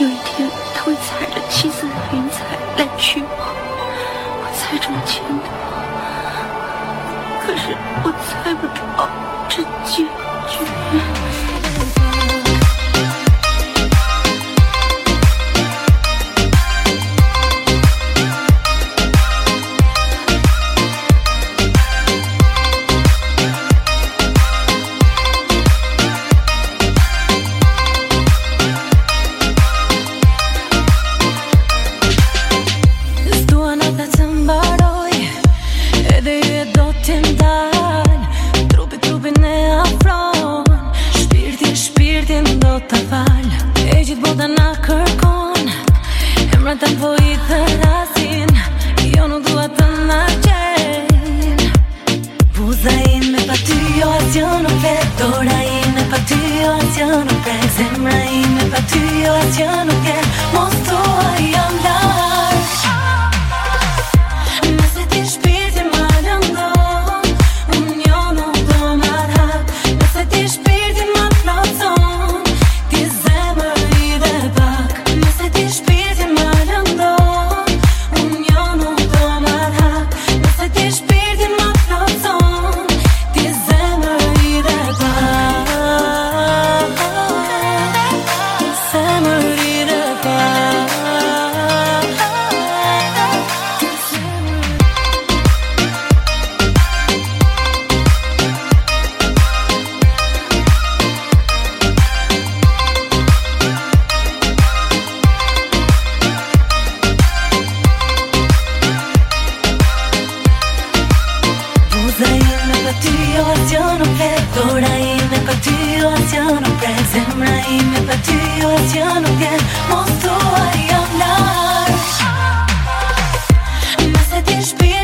有一天他会踩着七色的云彩来娶我我猜中了前头可是我猜不着这结局。jo të fal E gjithë bota na kërkon. Emra të po i të rasin Jo nuk dua të na qen. Buza ime pa ty jo asjo nuk pek Dora ime pa ty jo asjo nuk pek Zemra ime pa ty jo asjo nuk pek Ime koti o zjano pre zemra ime që nuk vjen Mos të jam larg. Nëse t'je shpirë